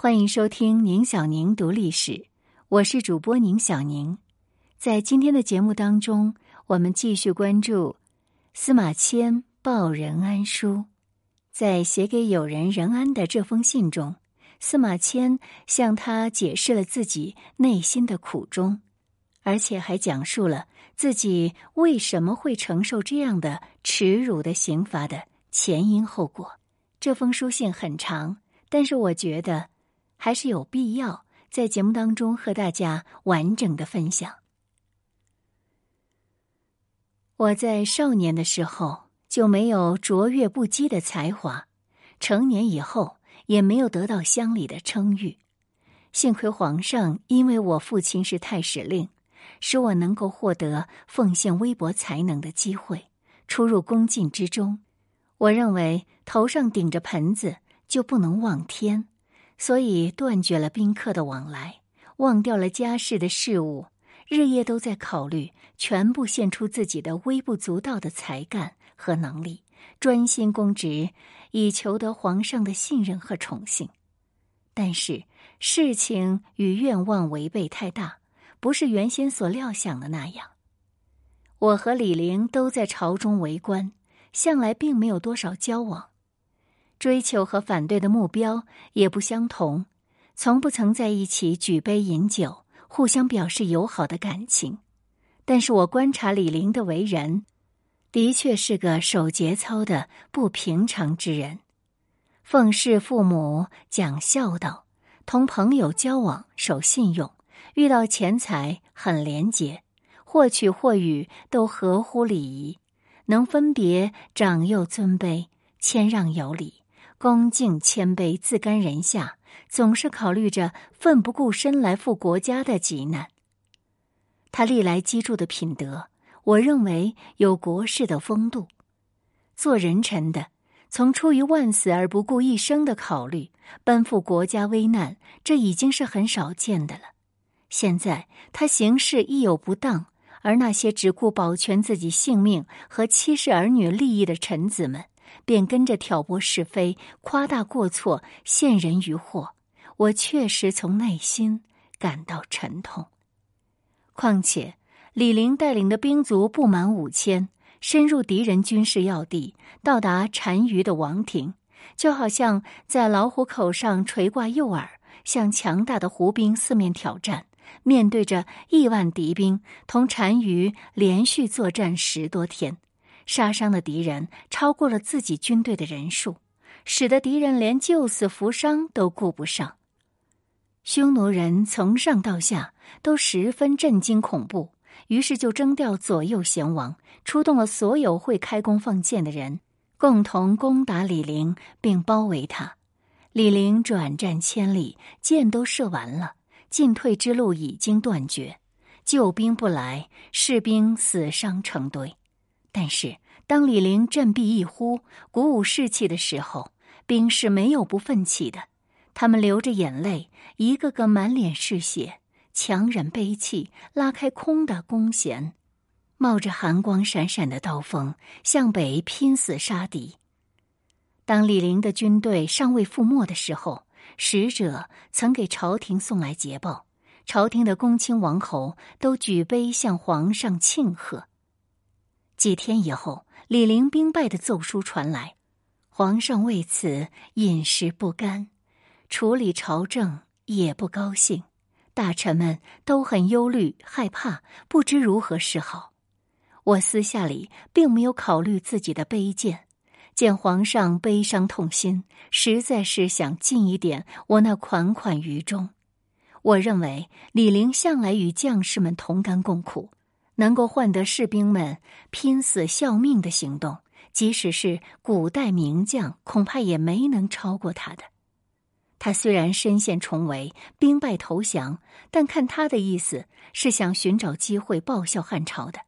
欢迎收听宁小宁读历史，我是主播宁小宁。在今天的节目当中，我们继续关注司马迁报任安书。在写给友人任安的这封信中，司马迁向他解释了自己内心的苦衷，而且还讲述了自己为什么会承受这样的耻辱的刑罚的前因后果。这封书信很长，但是我觉得。还是有必要在节目当中和大家完整的分享。我在少年的时候就没有卓越不羁的才华，成年以后也没有得到乡里的称誉。幸亏皇上因为我父亲是太史令，使我能够获得奉献微薄才能的机会，出入宫禁之中。我认为头上顶着盆子就不能望天。所以断绝了宾客的往来，忘掉了家事的事务，日夜都在考虑，全部献出自己的微不足道的才干和能力，专心公职，以求得皇上的信任和宠幸。但是事情与愿望违背太大，不是原先所料想的那样。我和李陵都在朝中为官，向来并没有多少交往。追求和反对的目标也不相同，从不曾在一起举杯饮酒，互相表示友好的感情。但是我观察李陵的为人，的确是个守节操的不平常之人，奉事父母，讲孝道，同朋友交往守信用，遇到钱财很廉洁，或取或予都合乎礼仪，能分别长幼尊卑，谦让有礼。恭敬谦卑，自甘人下，总是考虑着奋不顾身来赴国家的急难。他历来积住的品德，我认为有国士的风度。做人臣的，从出于万死而不顾一生的考虑，奔赴国家危难，这已经是很少见的了。现在他行事亦有不当，而那些只顾保全自己性命和妻室儿女利益的臣子们。便跟着挑拨是非、夸大过错、陷人于祸，我确实从内心感到沉痛。况且李陵带领的兵卒不满五千，深入敌人军事要地，到达单于的王庭，就好像在老虎口上垂挂诱饵，向强大的胡兵四面挑战。面对着亿万敌兵，同单于连续作战十多天。杀伤的敌人超过了自己军队的人数，使得敌人连救死扶伤都顾不上。匈奴人从上到下都十分震惊恐怖，于是就征调左右贤王，出动了所有会开弓放箭的人，共同攻打李陵，并包围他。李陵转战千里，箭都射完了，进退之路已经断绝，救兵不来，士兵死伤成堆。但是，当李陵振臂一呼，鼓舞士气的时候，兵士没有不奋起的。他们流着眼泪，一个个满脸是血，强忍悲泣，拉开空的弓弦，冒着寒光闪闪的刀锋，向北拼死杀敌。当李陵的军队尚未覆没的时候，使者曾给朝廷送来捷报，朝廷的公卿王侯都举杯向皇上庆贺。几天以后，李陵兵败的奏书传来，皇上为此饮食不甘，处理朝政也不高兴，大臣们都很忧虑害怕，不知如何是好。我私下里并没有考虑自己的卑贱，见皇上悲伤痛心，实在是想尽一点我那款款于衷。我认为李陵向来与将士们同甘共苦。能够换得士兵们拼死效命的行动，即使是古代名将，恐怕也没能超过他的。他虽然身陷重围，兵败投降，但看他的意思是想寻找机会报效汉朝的。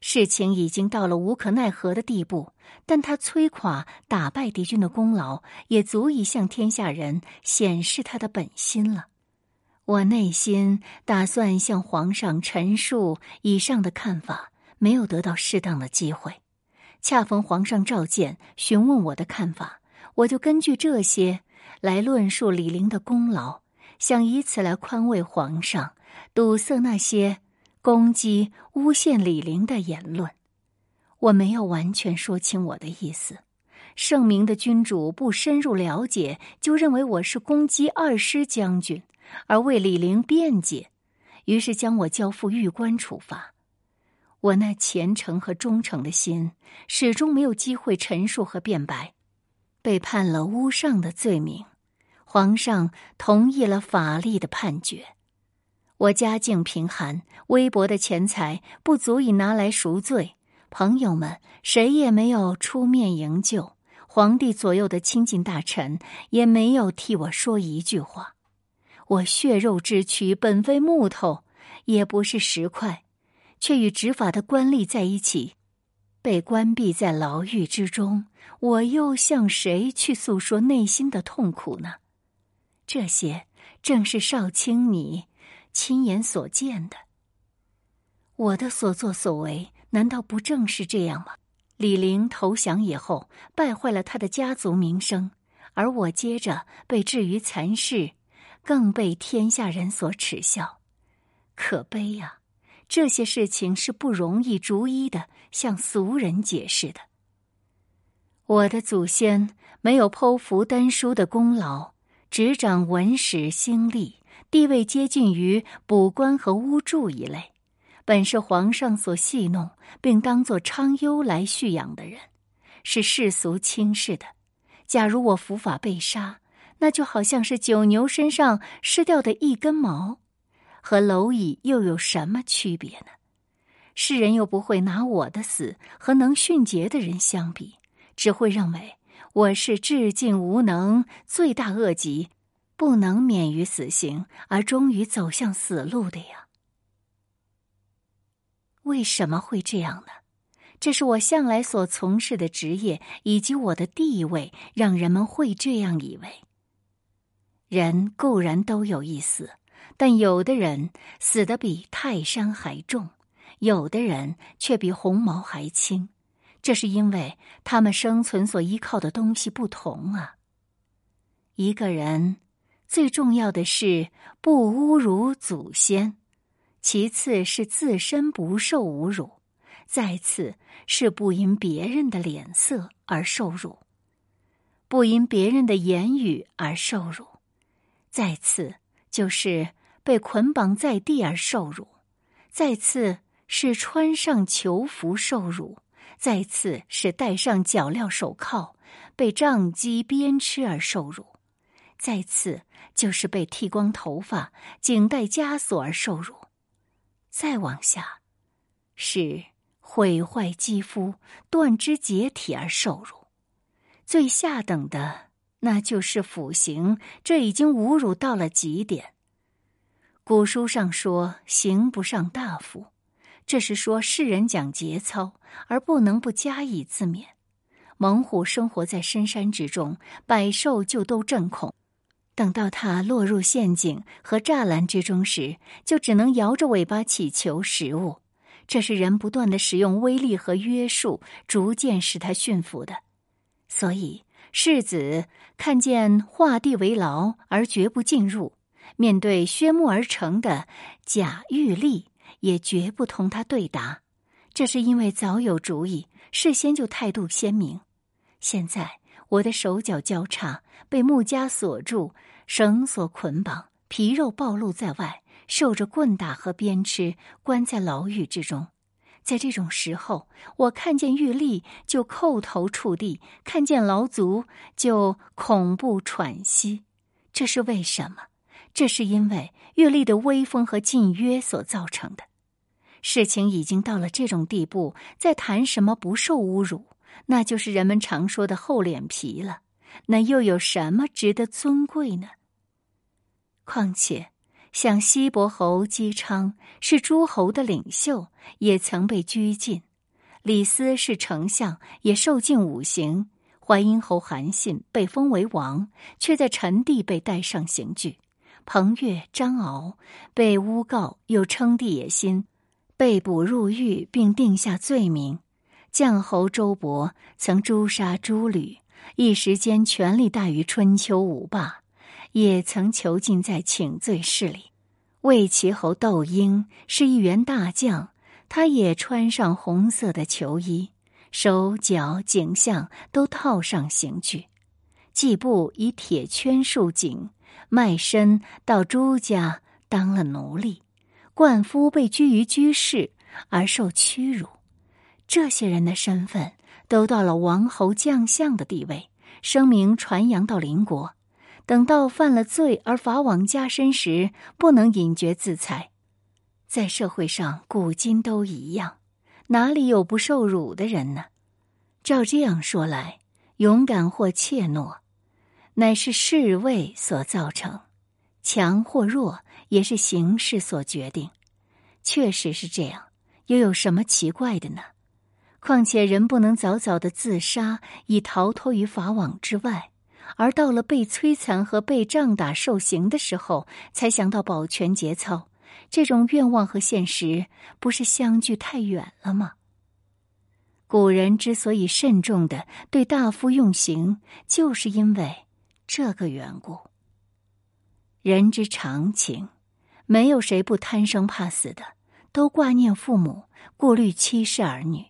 事情已经到了无可奈何的地步，但他摧垮、打败敌军的功劳，也足以向天下人显示他的本心了。我内心打算向皇上陈述以上的看法，没有得到适当的机会。恰逢皇上召见，询问我的看法，我就根据这些来论述李陵的功劳，想以此来宽慰皇上，堵塞那些攻击、诬陷李陵的言论。我没有完全说清我的意思。圣明的君主不深入了解，就认为我是攻击二师将军，而为李陵辩解，于是将我交付狱官处罚。我那虔诚和忠诚的心，始终没有机会陈述和辩白，被判了诬上的罪名。皇上同意了法律的判决。我家境贫寒，微薄的钱财不足以拿来赎罪。朋友们谁也没有出面营救，皇帝左右的亲近大臣也没有替我说一句话。我血肉之躯本非木头，也不是石块。却与执法的官吏在一起，被关闭在牢狱之中，我又向谁去诉说内心的痛苦呢？这些正是少卿你亲眼所见的。我的所作所为，难道不正是这样吗？李陵投降以后，败坏了他的家族名声，而我接着被置于残世，更被天下人所耻笑，可悲呀！这些事情是不容易逐一的向俗人解释的。我的祖先没有剖腹丹书的功劳，执掌文史星历，地位接近于卜官和巫祝一类，本是皇上所戏弄，并当作昌优来蓄养的人，是世俗轻视的。假如我伏法被杀，那就好像是九牛身上失掉的一根毛。和蝼蚁又有什么区别呢？世人又不会拿我的死和能殉节的人相比，只会认为我是至尽无能、罪大恶极，不能免于死刑而终于走向死路的呀。为什么会这样呢？这是我向来所从事的职业以及我的地位，让人们会这样以为。人固然都有一死。但有的人死的比泰山还重，有的人却比鸿毛还轻，这是因为他们生存所依靠的东西不同啊。一个人最重要的是不侮辱祖先，其次是自身不受侮辱，再次是不因别人的脸色而受辱，不因别人的言语而受辱，再次就是。被捆绑在地而受辱，再次是穿上囚服受辱，再次是戴上脚镣手铐被杖击鞭笞而受辱，再次就是被剃光头发、颈带枷锁而受辱，再往下是毁坏肌肤、断肢解体而受辱，最下等的那就是腐刑，这已经侮辱到了极点。古书上说“刑不上大夫”，这是说世人讲节操，而不能不加以自勉。猛虎生活在深山之中，百兽就都震恐。等到它落入陷阱和栅栏之中时，就只能摇着尾巴乞求食物。这是人不断的使用威力和约束，逐渐使它驯服的。所以世子看见画地为牢而绝不进入。面对削木而成的假玉立，也绝不同他对答。这是因为早有主意，事先就态度鲜明。现在我的手脚交叉，被木枷锁住，绳索捆绑，皮肉暴露在外，受着棍打和鞭笞，关在牢狱之中。在这种时候，我看见玉立就叩头触地，看见劳卒就恐怖喘息。这是为什么？这是因为玉立的威风和禁约所造成的。事情已经到了这种地步，再谈什么不受侮辱，那就是人们常说的厚脸皮了。那又有什么值得尊贵呢？况且，像西伯侯姬昌是诸侯的领袖，也曾被拘禁；李斯是丞相，也受尽五刑；淮阴侯韩信被封为王，却在陈地被带上刑具。彭越、张敖被诬告又称帝野心，被捕入狱并定下罪名。将侯周勃曾诛杀诸吕，一时间权力大于春秋五霸，也曾囚禁在请罪室里。魏齐侯窦婴是一员大将，他也穿上红色的囚衣，手脚颈项都套上刑具，季布以铁圈束颈，卖身到朱家当了奴隶，冠夫被拘于居室而受屈辱。这些人的身份都到了王侯将相的地位，声名传扬到邻国。等到犯了罪而法网加身时，不能隐绝自裁。在社会上，古今都一样，哪里有不受辱的人呢？照这样说来，勇敢或怯懦，乃是侍卫所造成；强或弱，也是形势所决定。确实是这样，又有什么奇怪的呢？况且人不能早早的自杀，以逃脱于法网之外，而到了被摧残和被杖打受刑的时候，才想到保全节操，这种愿望和现实不是相距太远了吗？古人之所以慎重的对大夫用刑，就是因为这个缘故。人之常情，没有谁不贪生怕死的，都挂念父母，顾虑妻室儿女。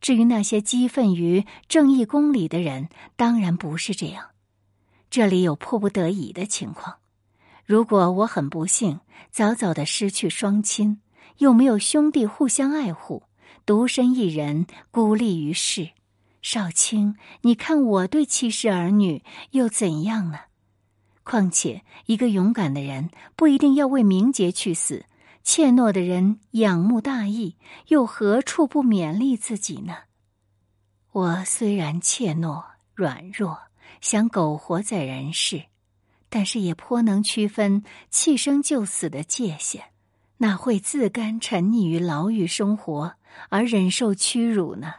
至于那些激愤于正义公理的人，当然不是这样。这里有迫不得已的情况。如果我很不幸早早的失去双亲，又没有兄弟互相爱护，独身一人孤立于世，少卿，你看我对妻室儿女又怎样呢？况且，一个勇敢的人不一定要为名节去死。怯懦的人仰慕大义，又何处不勉励自己呢？我虽然怯懦软弱，想苟活在人世，但是也颇能区分弃生就死的界限，哪会自甘沉溺于牢狱生活而忍受屈辱呢？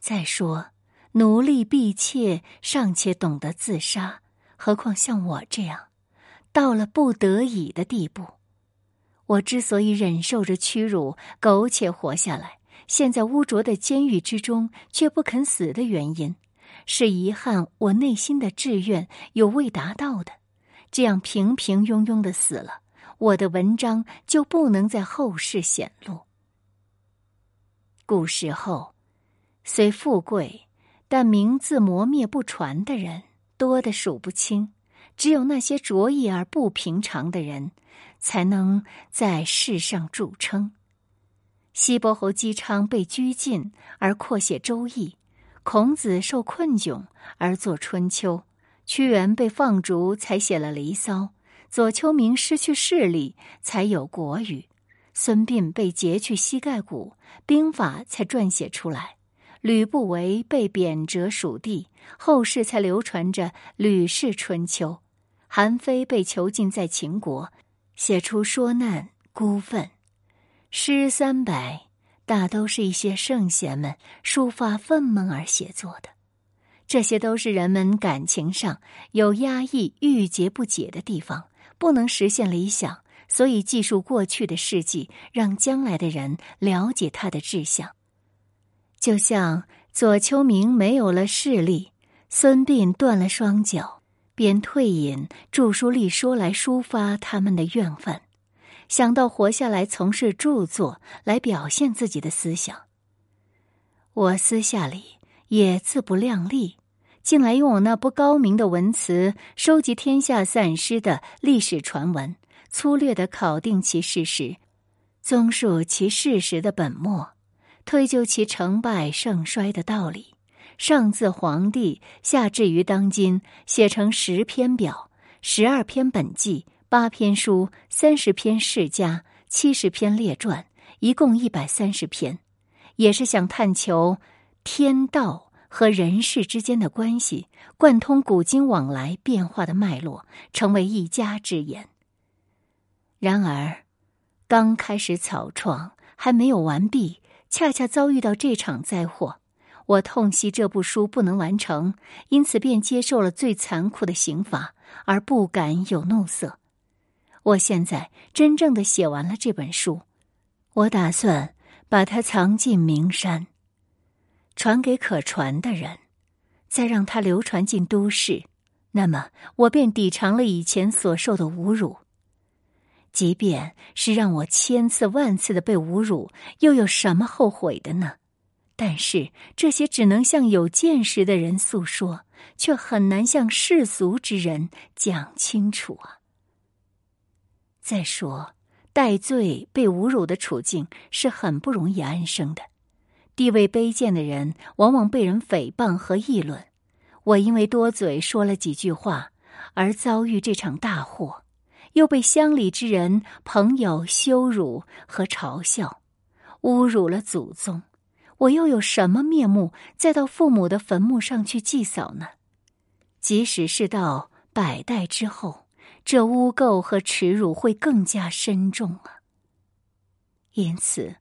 再说，奴隶婢妾尚且懂得自杀，何况像我这样，到了不得已的地步？我之所以忍受着屈辱，苟且活下来，陷在污浊的监狱之中却不肯死的原因，是遗憾我内心的志愿有未达到的。这样平平庸庸的死了，我的文章就不能在后世显露。古时候，虽富贵，但名字磨灭不传的人多的数不清，只有那些卓异而不平常的人。才能在世上著称。西伯侯姬昌被拘禁而扩写《周易》，孔子受困窘而作《春秋》，屈原被放逐才写了《离骚》，左丘明失去势力才有《国语》，孙膑被截去膝盖骨，兵法才撰写出来，吕不韦被贬谪蜀地，后世才流传着《吕氏春秋》，韩非被囚禁在秦国。写出说难孤愤，诗三百，大都是一些圣贤们抒发愤懑而写作的。这些都是人们感情上有压抑、郁结不解的地方，不能实现理想，所以记述过去的事迹，让将来的人了解他的志向。就像左丘明没有了势力，孙膑断了双脚。便退隐著书立说来抒发他们的怨愤，想到活下来从事著作来表现自己的思想。我私下里也自不量力，近来用我那不高明的文辞收集天下散失的历史传闻，粗略的考定其事实，综述其事实的本末，推究其成败盛衰的道理。上自皇帝，下至于当今，写成十篇表，十二篇本纪，八篇书，三十篇世家，七十篇列传，一共一百三十篇，也是想探求天道和人世之间的关系，贯通古今往来变化的脉络，成为一家之言。然而，刚开始草创，还没有完毕，恰恰遭遇到这场灾祸。我痛惜这部书不能完成，因此便接受了最残酷的刑罚，而不敢有怒色。我现在真正的写完了这本书，我打算把它藏进名山，传给可传的人。再让它流传进都市，那么我便抵偿了以前所受的侮辱。即便是让我千次万次的被侮辱，又有什么后悔的呢？但是这些只能向有见识的人诉说，却很难向世俗之人讲清楚啊。再说，戴罪被侮辱的处境是很不容易安生的。地位卑贱的人往往被人诽谤和议论，我因为多嘴说了几句话而遭遇这场大祸，又被乡里之人、朋友羞辱和嘲笑，侮辱了祖宗，我又有什么面目再到父母的坟墓上去祭扫呢？即使是到百代之后，这污垢和耻辱会更加深重啊！因此。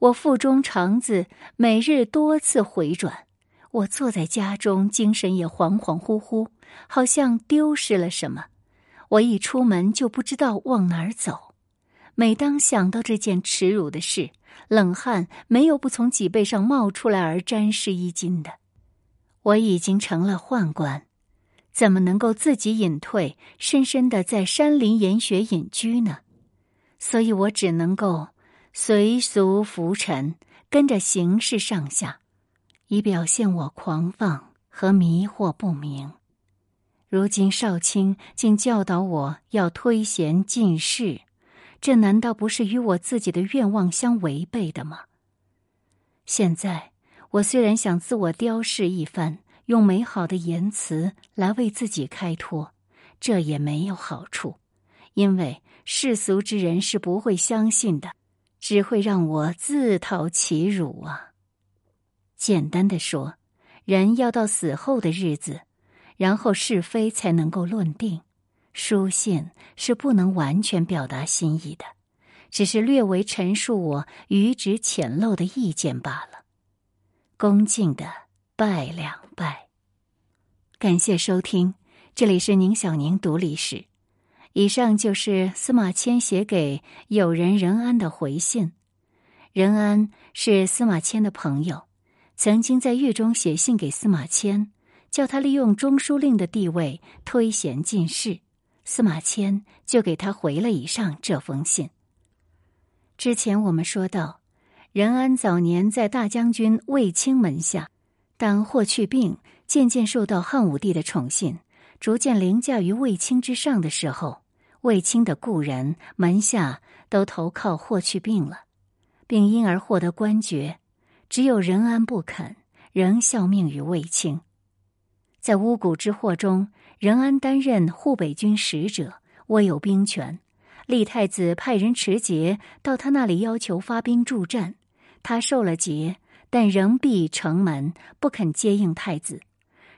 我腹中肠子每日多次回转，我坐在家中，精神也恍恍惚惚，好像丢失了什么。我一出门就不知道往哪儿走。每当想到这件耻辱的事，冷汗没有不从脊背上冒出来而沾湿衣襟的。我已经成了宦官，怎么能够自己隐退，深深的在山林岩穴隐居呢？所以我只能够。随俗浮沉，跟着形势上下，以表现我狂放和迷惑不明。如今少卿竟教导我要推贤进士，这难道不是与我自己的愿望相违背的吗？现在我虽然想自我雕饰一番，用美好的言辞来为自己开脱，这也没有好处，因为世俗之人是不会相信的。只会让我自讨其辱啊！简单的说，人要到死后的日子，然后是非才能够论定。书信是不能完全表达心意的，只是略微陈述我愚直浅陋的意见罢了。恭敬的拜两拜。感谢收听，这里是宁小宁读历史。以上就是司马迁写给友人任安的回信。任安是司马迁的朋友，曾经在狱中写信给司马迁，叫他利用中书令的地位推贤进士。司马迁就给他回了以上这封信。之前我们说到，任安早年在大将军卫青门下，当霍去病渐渐受到汉武帝的宠信，逐渐凌驾于卫青之上的时候。卫青的故人门下都投靠霍去病了，并因而获得官爵，只有任安不肯，仍效命于卫青。在巫蛊之祸中，任安担任护北军使者，握有兵权。立太子派人持节到他那里，要求发兵助战。他受了节，但仍闭城门，不肯接应太子。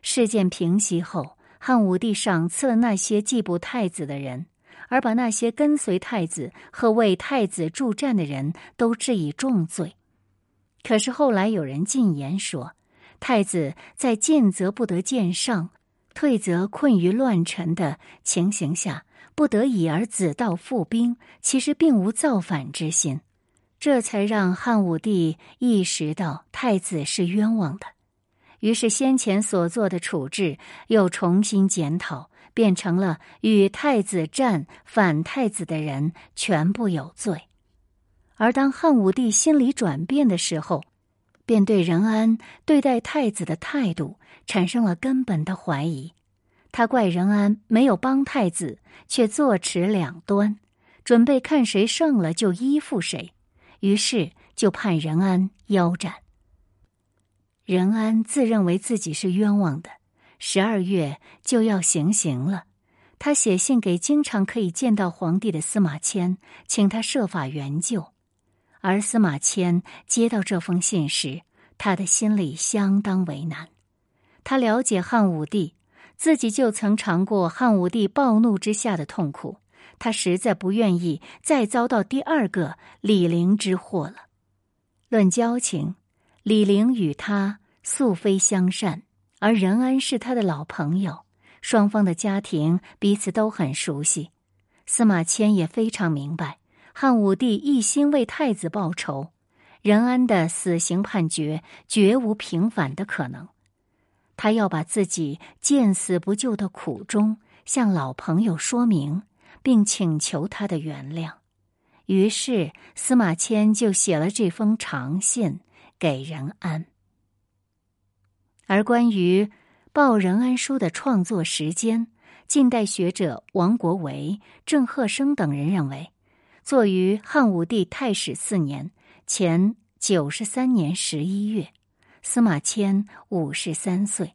事件平息后，汉武帝赏赐了那些缉捕太子的人。而把那些跟随太子和为太子助战的人都治以重罪。可是后来有人进言说，太子在进则不得见上，退则困于乱臣的情形下，不得已而子道复兵，其实并无造反之心。这才让汉武帝意识到太子是冤枉的，于是先前所做的处置又重新检讨。变成了与太子战反太子的人全部有罪，而当汉武帝心理转变的时候，便对任安对待太子的态度产生了根本的怀疑。他怪任安没有帮太子，却坐持两端，准备看谁胜了就依附谁，于是就判任安腰斩。任安自认为自己是冤枉的。十二月就要行刑了，他写信给经常可以见到皇帝的司马迁，请他设法援救。而司马迁接到这封信时，他的心里相当为难。他了解汉武帝，自己就曾尝过汉武帝暴怒之下的痛苦，他实在不愿意再遭到第二个李陵之祸了。论交情，李陵与他素非相善。而任安是他的老朋友，双方的家庭彼此都很熟悉。司马迁也非常明白，汉武帝一心为太子报仇，任安的死刑判决绝无平反的可能。他要把自己见死不救的苦衷向老朋友说明，并请求他的原谅。于是司马迁就写了这封长信给任安。而关于《报任安书》的创作时间，近代学者王国维、郑鹤生等人认为，作于汉武帝太始四年前九十三年十一月，司马迁五十三岁。